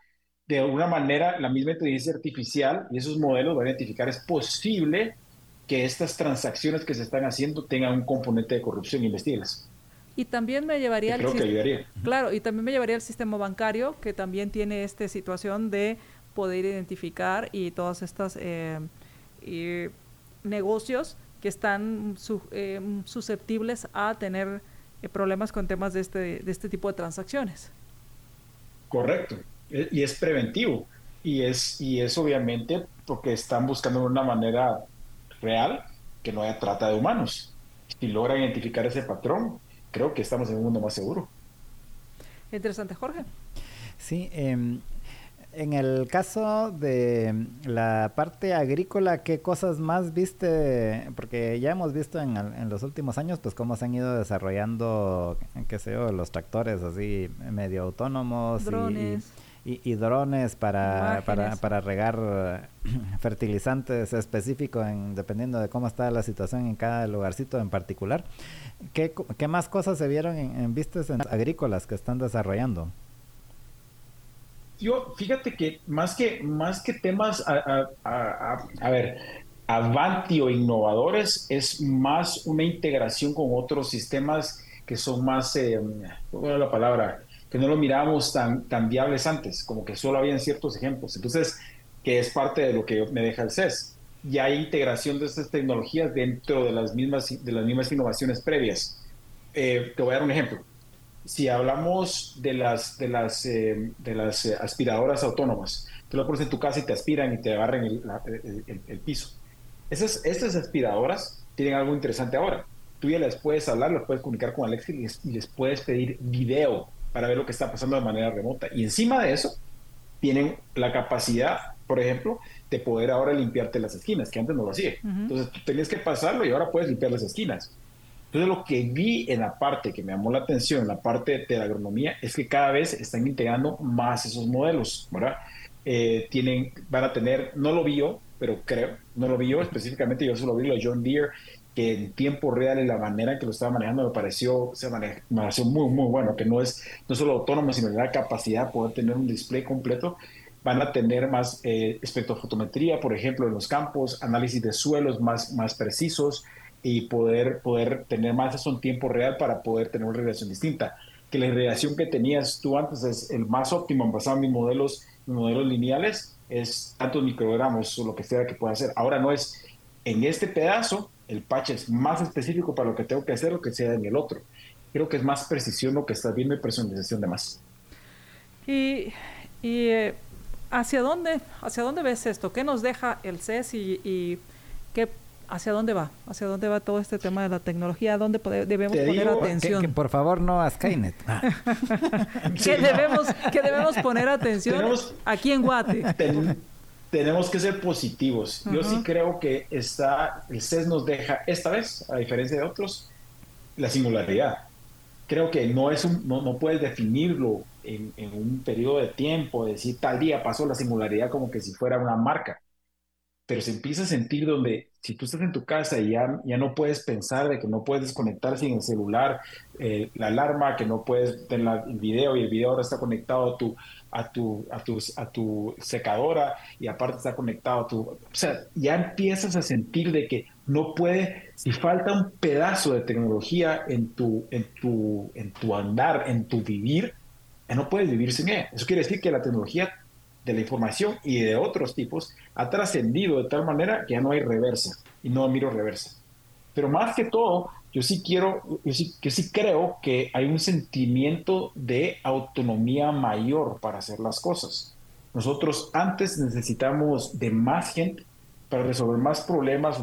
de alguna manera la misma inteligencia artificial y esos modelos van a identificar es posible que estas transacciones que se están haciendo tengan un componente de corrupción, investigues. Y también me llevaría que ayudaría. Claro, y también me llevaría al sistema bancario, que también tiene esta situación de poder identificar y todas estas eh, negocios que están eh, susceptibles a tener eh, problemas con temas de este, de este tipo de transacciones. Correcto, y es preventivo, y es, y es obviamente porque están buscando una manera real que no haya trata de humanos. Si logra identificar ese patrón, creo que estamos en un mundo más seguro. Interesante, Jorge. Sí, em, en el caso de la parte agrícola, ¿qué cosas más viste? Porque ya hemos visto en, en, los últimos años, pues cómo se han ido desarrollando, qué sé yo, los tractores así medio autónomos. Drones y, drones para, para, para, regar eh, fertilizantes específicos en, dependiendo de cómo está la situación en cada lugarcito en particular. ¿Qué, qué más cosas se vieron en, vistas agrícolas que están desarrollando? Yo, fíjate que más que, más que temas, a, a, a, ver, avanti o innovadores, es más una integración con otros sistemas que son más, eh, ¿cuál es la palabra? Que no lo mirábamos tan, tan viables antes, como que solo habían ciertos ejemplos. Entonces, que es parte de lo que me deja el CES. Ya hay integración de estas tecnologías dentro de las mismas, de las mismas innovaciones previas. Eh, te voy a dar un ejemplo. Si hablamos de las, de las, eh, de las eh, aspiradoras autónomas, tú lo pones en tu casa y te aspiran y te agarran el, el, piso. Esas, estas aspiradoras tienen algo interesante ahora. Tú ya les puedes hablar, les puedes comunicar con Alexa y les, y les puedes pedir video para ver lo que está pasando de manera remota. Y encima de eso, tienen la capacidad, por ejemplo, de poder ahora limpiarte las esquinas, que antes no lo hacía. Entonces tú tenías que pasarlo y ahora puedes limpiar las esquinas. Entonces lo que vi en la parte que me llamó la atención, la parte de la agronomía, es que cada vez están integrando más esos modelos, ¿verdad? Eh, tienen, van a tener, no lo vi yo, pero creo, no lo vi yo específicamente, yo solo vi lo de John Deere que en tiempo real y la manera en que lo estaba manejando me pareció, se me pareció muy, muy bueno, que no es no solo autónomo, sino la capacidad de poder tener un display completo. Van a tener más eh, espectrofotometría, por ejemplo, en los campos, análisis de suelos más, más precisos y poder, poder tener más eso en tiempo real para poder tener una relación distinta. Que la relación que tenías tú antes es el más óptimo basado en mis modelos, mis modelos lineales, es tantos microgramos o lo que sea que pueda hacer. Ahora no es en este pedazo, el patch es más específico para lo que tengo que hacer lo que sea en el otro. Creo que es más precisión lo que está viendo y personalización de más. Y, eh, hacia dónde hacia dónde ves esto? ¿Qué nos deja el CES y, qué hacia dónde va? ¿Hacia dónde va todo este tema de la tecnología? ¿A dónde debemos poner atención? Que, por favor no a Skynet. ¿Qué, debemos, que debemos poner atención aquí en Guate? Tenemos que ser positivos. Yo sí creo que está, el CES nos deja esta vez, a diferencia de otros, la singularidad. Creo que no es un, no, no puedes definirlo en, un periodo de tiempo, decir tal día pasó la singularidad como que si fuera una marca. pero se empieza a sentir donde si tú estás en tu casa y ya, ya no puedes pensar de que no puedes desconectar sin el celular, eh, la alarma, que no puedes tener el video y el video ahora está conectado a tu, a tu, a tu, a tu secadora y aparte está conectado a tu... O sea, ya empiezas a sentir de que no puede, si falta un pedazo de tecnología en tu, en tu, en tu andar, en tu vivir, no puedes vivir sin ella. Eso quiere decir que la tecnología de la información y de otros tipos ha trascendido de tal manera que ya no hay reversa y no miro reversa. Pero más que todo, yo sí quiero, yo sí, que sí creo que hay un sentimiento de autonomía mayor para hacer las cosas. Nosotros antes necesitamos de más gente para resolver más problemas.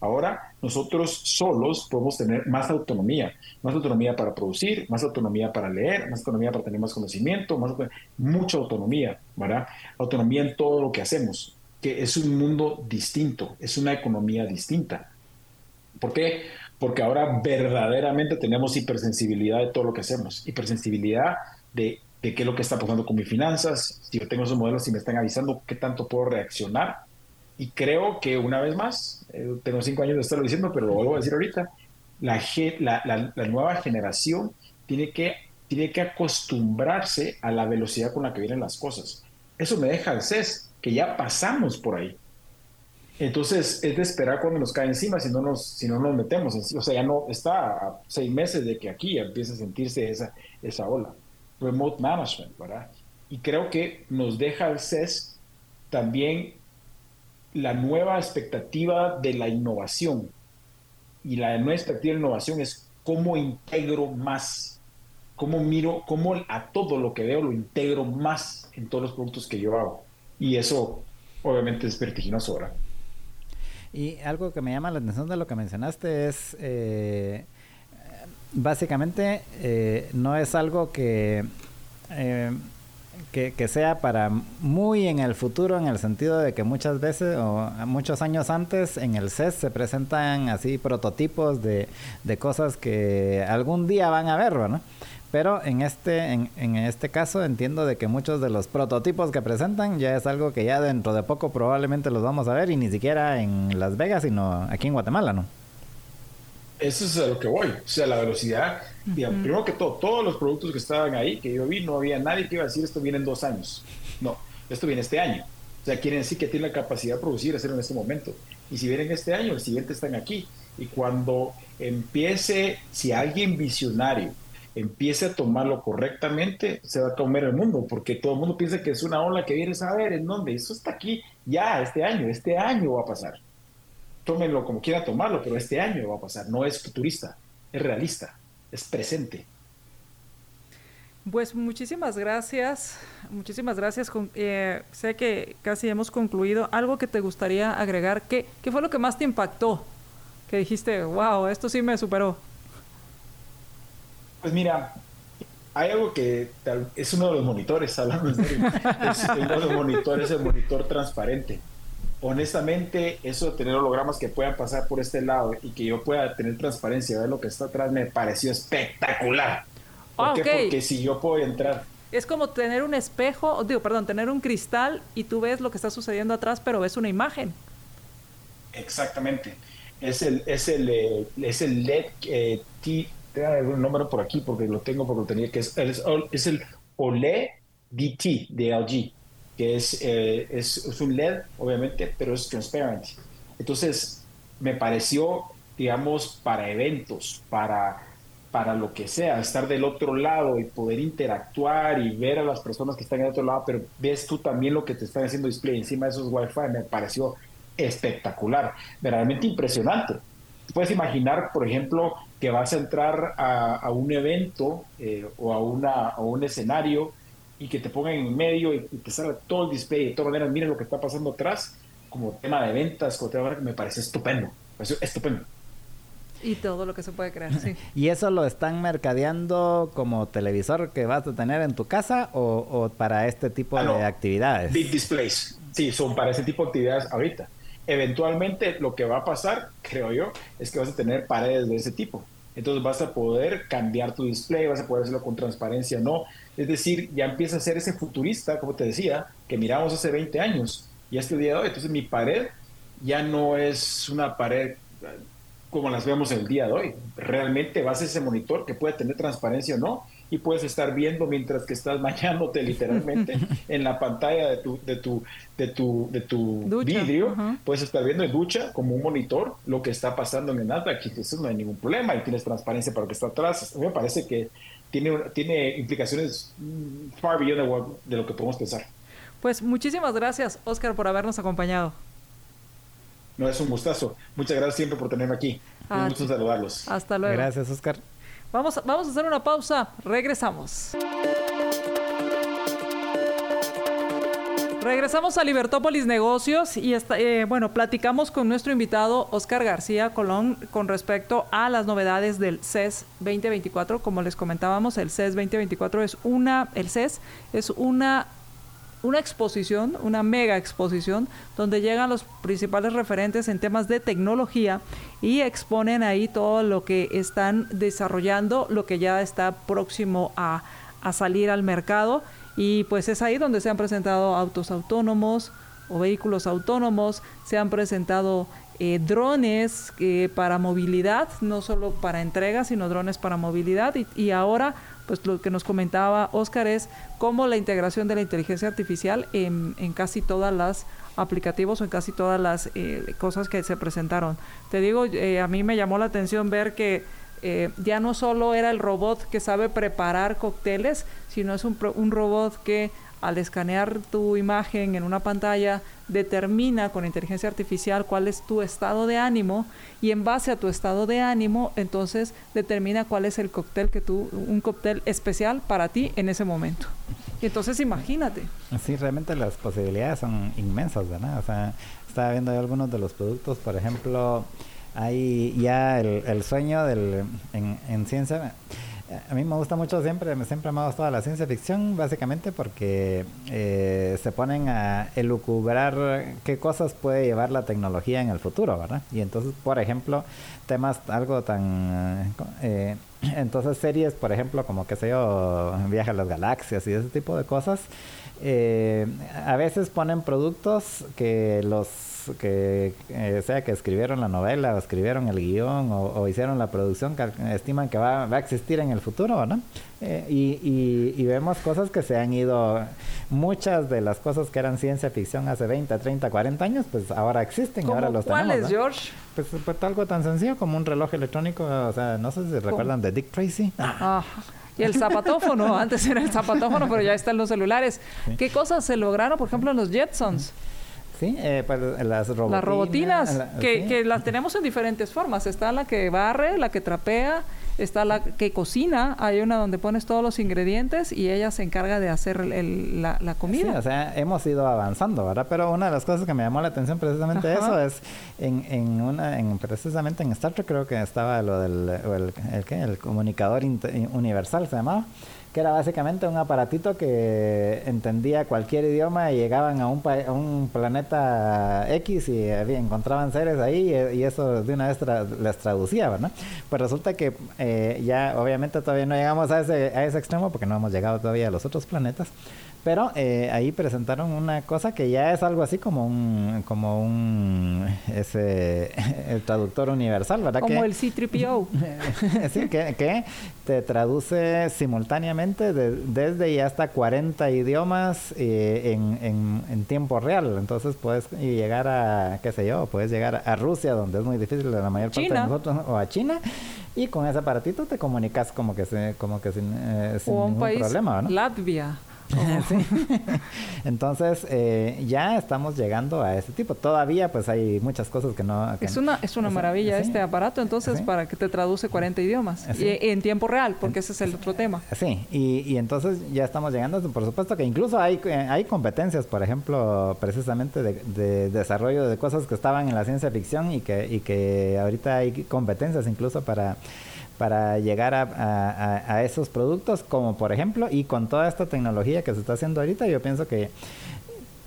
Ahora nosotros solos podemos tener más autonomía, más autonomía para producir, más autonomía para leer, más autonomía para tener más conocimiento, más mucha autonomía, ¿verdad? Autonomía en todo lo que hacemos, que es un mundo distinto, es una economía distinta. ¿Por qué? Porque ahora verdaderamente tenemos hipersensibilidad de todo lo que hacemos, hipersensibilidad de, de qué es lo que está pasando con mis finanzas, si yo tengo esos modelos, si me están avisando, qué tanto puedo reaccionar y creo que una vez más, eh, tengo cinco años de estarlo diciendo, pero lo vuelvo a decir ahorita, la, la, la, nueva generación tiene que, tiene que acostumbrarse a la velocidad con la que vienen las cosas. Eso me deja el CES, que ya pasamos por ahí. Entonces es de esperar cuando nos cae encima si no nos, si no nos metemos. O sea, ya no está a seis meses de que aquí empiece a sentirse esa, esa ola. Remote management, ¿verdad? Y creo que nos deja el CES también la nueva expectativa de la innovación. Y la nueva expectativa de innovación es cómo integro más, cómo miro, cómo a todo lo que veo lo integro más en todos los productos que yo hago. Y eso obviamente es vertiginoso ahora. Y algo que me llama la atención de lo que mencionaste es, eh, básicamente, eh, no es algo que... Eh, que, sea para muy en el futuro, en el sentido de que muchas veces o muchos años antes en el CES se presentan así prototipos de, de cosas que algún día van a ver, ¿no? Pero en este, en, en, este caso entiendo de que muchos de los prototipos que presentan ya es algo que ya dentro de poco probablemente los vamos a ver y ni siquiera en Las Vegas, sino aquí en Guatemala, ¿no? Eso es a lo que voy. O sea, la velocidad. Primero que todo, todos los productos que estaban ahí, que yo vi, no había nadie que iba a decir esto viene en dos años. No, esto viene este año. O sea, quieren decir que tienen la capacidad de producir, hacerlo en este momento. Y si vienen este año, el siguiente están aquí. Y cuando empiece, si alguien visionario empiece a tomarlo correctamente, se va a comer el mundo, porque todo el mundo piensa que es una ola que viene a ver en dónde. Eso está aquí ya, este año, este año va a pasar tómenlo como quiera tomarlo, pero este año va a pasar. No es futurista, es realista, es presente. Pues muchísimas gracias, muchísimas gracias. Eh, sé que casi hemos concluido. ¿Algo que te gustaría agregar? ¿Qué, ¿Qué fue lo que más te impactó? Que dijiste, wow, esto sí me superó. Pues mira, hay algo que es uno de los monitores, hablando en serio. Es uno de los monitores, el monitor transparente honestamente, eso de tener hologramas que puedan pasar por este lado y que yo pueda tener transparencia, ver lo que está atrás, me pareció espectacular. ¿Por ah, qué? Porque si yo puedo entrar. Es como tener un espejo, digo, perdón, tener un cristal y tú ves lo que está sucediendo atrás, pero ves una imagen. Exactamente. Es el, es el, eh, es el LED eh, T, tengo un número por aquí porque lo tengo porque lo tenía que es, es, es el OLED DT de LG que es, eh, es, es, un LED, obviamente, pero es transparent. Entonces, me pareció, digamos, para eventos, para, para lo que sea, estar del otro lado y poder interactuar y ver a las personas que están del otro lado, pero ves tú también lo que te están haciendo display encima de esos Wi-Fi, me pareció espectacular, verdaderamente impresionante. Puedes imaginar, por ejemplo, que vas a entrar a, a un evento eh, o a, una, a un escenario y que te pongan en medio y, te salga todo el display. De todas maneras, miren lo que está pasando atrás, como tema de ventas, como tema, me parece estupendo. Me parece estupendo. Y todo lo que se puede crear, sí. ¿Y eso lo están mercadeando como televisor que vas a tener en tu casa o, para este tipo ah, de actividades? Big displays. Sí, son para ese tipo de actividades ahorita. Eventualmente lo que va a pasar, creo yo, es que vas a tener paredes de ese tipo. Entonces vas a poder cambiar tu display, vas a poder hacerlo con transparencia, no. Es decir, ya empieza a ser ese futurista, como te decía, que miramos hace 20 años y hasta el día de hoy. Entonces mi pared ya no es una pared como las vemos el día de hoy. Realmente vas a ese monitor que puede tener transparencia o no y puedes estar viendo mientras que estás bañándote literalmente en la pantalla de tu de tu de tu de tu vidrio puedes estar viendo en ducha como un monitor lo que está pasando en el Nasdaq y eso no hay ningún problema y tienes transparencia para lo que está atrás a mí me parece que tiene tiene implicaciones mm, far beyond de lo que podemos pensar pues muchísimas gracias Oscar por habernos acompañado no, es un gustazo. Muchas gracias siempre por tenerme aquí. un ah, gusto saludarlos. Hasta luego. Gracias, Oscar. Vamos, vamos a hacer una pausa. Regresamos. Regresamos a Libertópolis Negocios y eh, bueno, platicamos con nuestro invitado Oscar García Colón con respecto a las novedades del CES 2024. Como les comentábamos, el CES 2024 es una, el CES es una una exposición, una mega exposición, donde llegan los principales referentes en temas de tecnología y exponen ahí todo lo que están desarrollando, lo que ya está próximo a, salir al mercado. Y pues es ahí donde se han presentado autos autónomos o vehículos autónomos, se han presentado eh, drones eh, para movilidad, no solo para entrega, sino drones para movilidad. Y ahora pues lo que nos comentaba Oscar es cómo la integración de la inteligencia artificial en, casi todas las aplicativos o en casi todas las eh, cosas que se presentaron. Te digo, eh, a mí me llamó la atención ver que eh, ya no solo era el robot que sabe preparar cócteles, sino es un, un robot que al escanear tu imagen en una pantalla, determina con inteligencia artificial cuál es tu estado de ánimo y en base a tu estado de ánimo, entonces determina cuál es el cóctel que tú, un cóctel especial para ti en ese momento. Y entonces imagínate. Sí, realmente las posibilidades son inmensas, ¿verdad? O sea, estaba viendo algunos de los productos, por ejemplo, hay ya el, sueño del, en, en ciencia a mí me gusta mucho siempre, siempre me ha gustado la ciencia ficción, básicamente porque eh, se ponen a elucubrar qué cosas puede llevar la tecnología en el futuro, ¿verdad? Y entonces, por ejemplo, temas algo tan... Eh, entonces, series, por ejemplo, como, qué sé yo, Viaje a las Galaxias y ese tipo de cosas, eh, a veces ponen productos que los que eh, sea que escribieron la novela o escribieron el guion o, hicieron la producción que estiman que va, a existir en el futuro, ¿no? Eh, y, vemos cosas que se han ido, muchas de las cosas que eran ciencia ficción hace 20, 30, 40 años, pues ahora existen, ahora los ¿Cuáles, George? Pues, pues, algo tan sencillo como un reloj electrónico, o sea, no sé si recuerdan de Dick Tracy. Ah. Y el zapatófono, antes era el zapatófono, pero ya está en los celulares. ¿Qué cosas se lograron, por ejemplo, en los Jetsons? Sí, eh, pues las robotinas. Las robotinas, que, que, las tenemos en diferentes formas. Está la que barre, la que trapea, está la que cocina. Hay una donde pones todos los ingredientes y ella se encarga de hacer la, la, comida. Sí, o sea, hemos ido avanzando, ¿verdad? Pero una de las cosas que me llamó la atención precisamente eso es en, en una, en, precisamente en Star Trek creo que estaba lo del el, el, el comunicador universal, se llamaba que era básicamente un aparatito que entendía cualquier idioma y llegaban a un, un planeta X y encontraban seres ahí y, eso de una vez les traducía, ¿verdad? Pues resulta que eh, ya obviamente todavía no llegamos a ese extremo porque no hemos llegado todavía a los otros planetas, pero eh, ahí presentaron una cosa que ya es algo así como un, como un, ese, el traductor universal, ¿verdad? Como el C-3PO. sí, que, que, te traduce simultáneamente desde y hasta 40 idiomas eh, en, en, en, tiempo real. Entonces puedes llegar a, qué sé yo, puedes llegar a Rusia, donde es muy difícil de la mayor parte de nosotros, o a China y con ese aparatito te comunicas como que como que sin, eh, sin ningún problema, ¿no? Latvia. Entonces, eh, ya estamos llegando a ese tipo. Todavía, pues hay muchas cosas que no. es una, es una maravilla este aparato, entonces, para que te traduce 40 idiomas. Y, en tiempo real, porque ese es el otro tema. Sí, y, y, entonces ya estamos llegando. Por supuesto que incluso hay, eh, hay competencias, por ejemplo, precisamente de, de desarrollo de cosas que estaban en la ciencia ficción y que, y que ahorita hay competencias incluso para para llegar a, esos productos, como por ejemplo, y con toda esta tecnología que se está haciendo ahorita, yo pienso que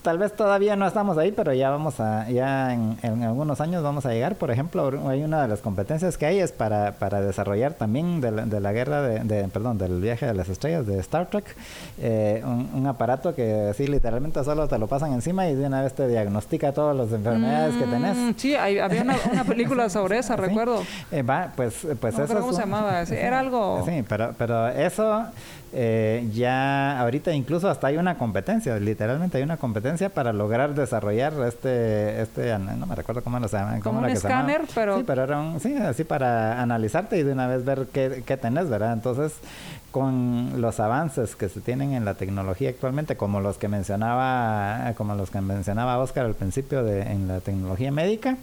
tal vez todavía no estamos ahí, pero ya vamos a, ya en, algunos años vamos a llegar. Por ejemplo, hay una de las competencias que hay es para, para desarrollar también de la, guerra de, perdón, del viaje de las estrellas de Star Trek, eh, un, aparato que así literalmente solo te lo pasan encima y de una vez te diagnostica todas las enfermedades que tenés. Mm, sí, había una, película sobre esa, recuerdo. Eh, va, pues, pues eso. ¿Cómo se llamaba? Era algo. Sí, pero, pero eso eh, ya ahorita incluso hasta hay una competencia, literalmente hay una competencia para lograr desarrollar este, este no me recuerdo cómo lo se llama. Como un escáner, pero... Sí, pero era un, sí, así para analizarte y de una vez ver qué, qué tenés, ¿verdad? Entonces, con los avances que se tienen en la tecnología actualmente, como los que mencionaba, como los que mencionaba Oscar al principio de, en la tecnología médica,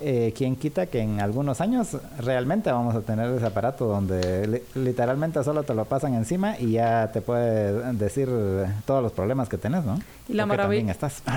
eh, ¿quién quita que en algunos años realmente vamos a tener ese aparato donde literalmente solo te lo pasan encima y ya te puede decir todos los problemas que tenés, ¿no? Y la, maravilla,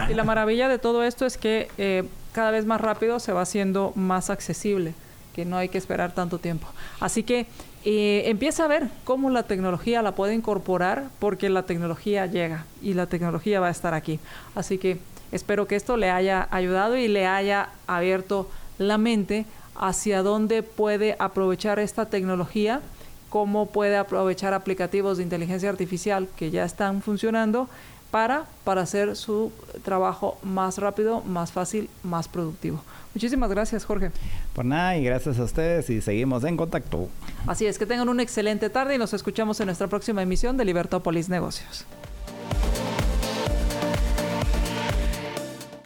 y la maravilla de todo esto es que eh, cada vez más rápido se va haciendo más accesible, que no hay que esperar tanto tiempo. Así que eh, empieza a ver cómo la tecnología la puede incorporar porque la tecnología llega y la tecnología va a estar aquí. Así que Espero que esto le haya ayudado y le haya abierto la mente hacia dónde puede aprovechar esta tecnología, cómo puede aprovechar aplicativos de inteligencia artificial que ya están funcionando para, para hacer su trabajo más rápido, más fácil, más productivo. Muchísimas gracias, Jorge. Por nada y gracias a ustedes y seguimos en contacto. Así es, que tengan una excelente tarde y nos escuchamos en nuestra próxima emisión de Libertópolis Negocios.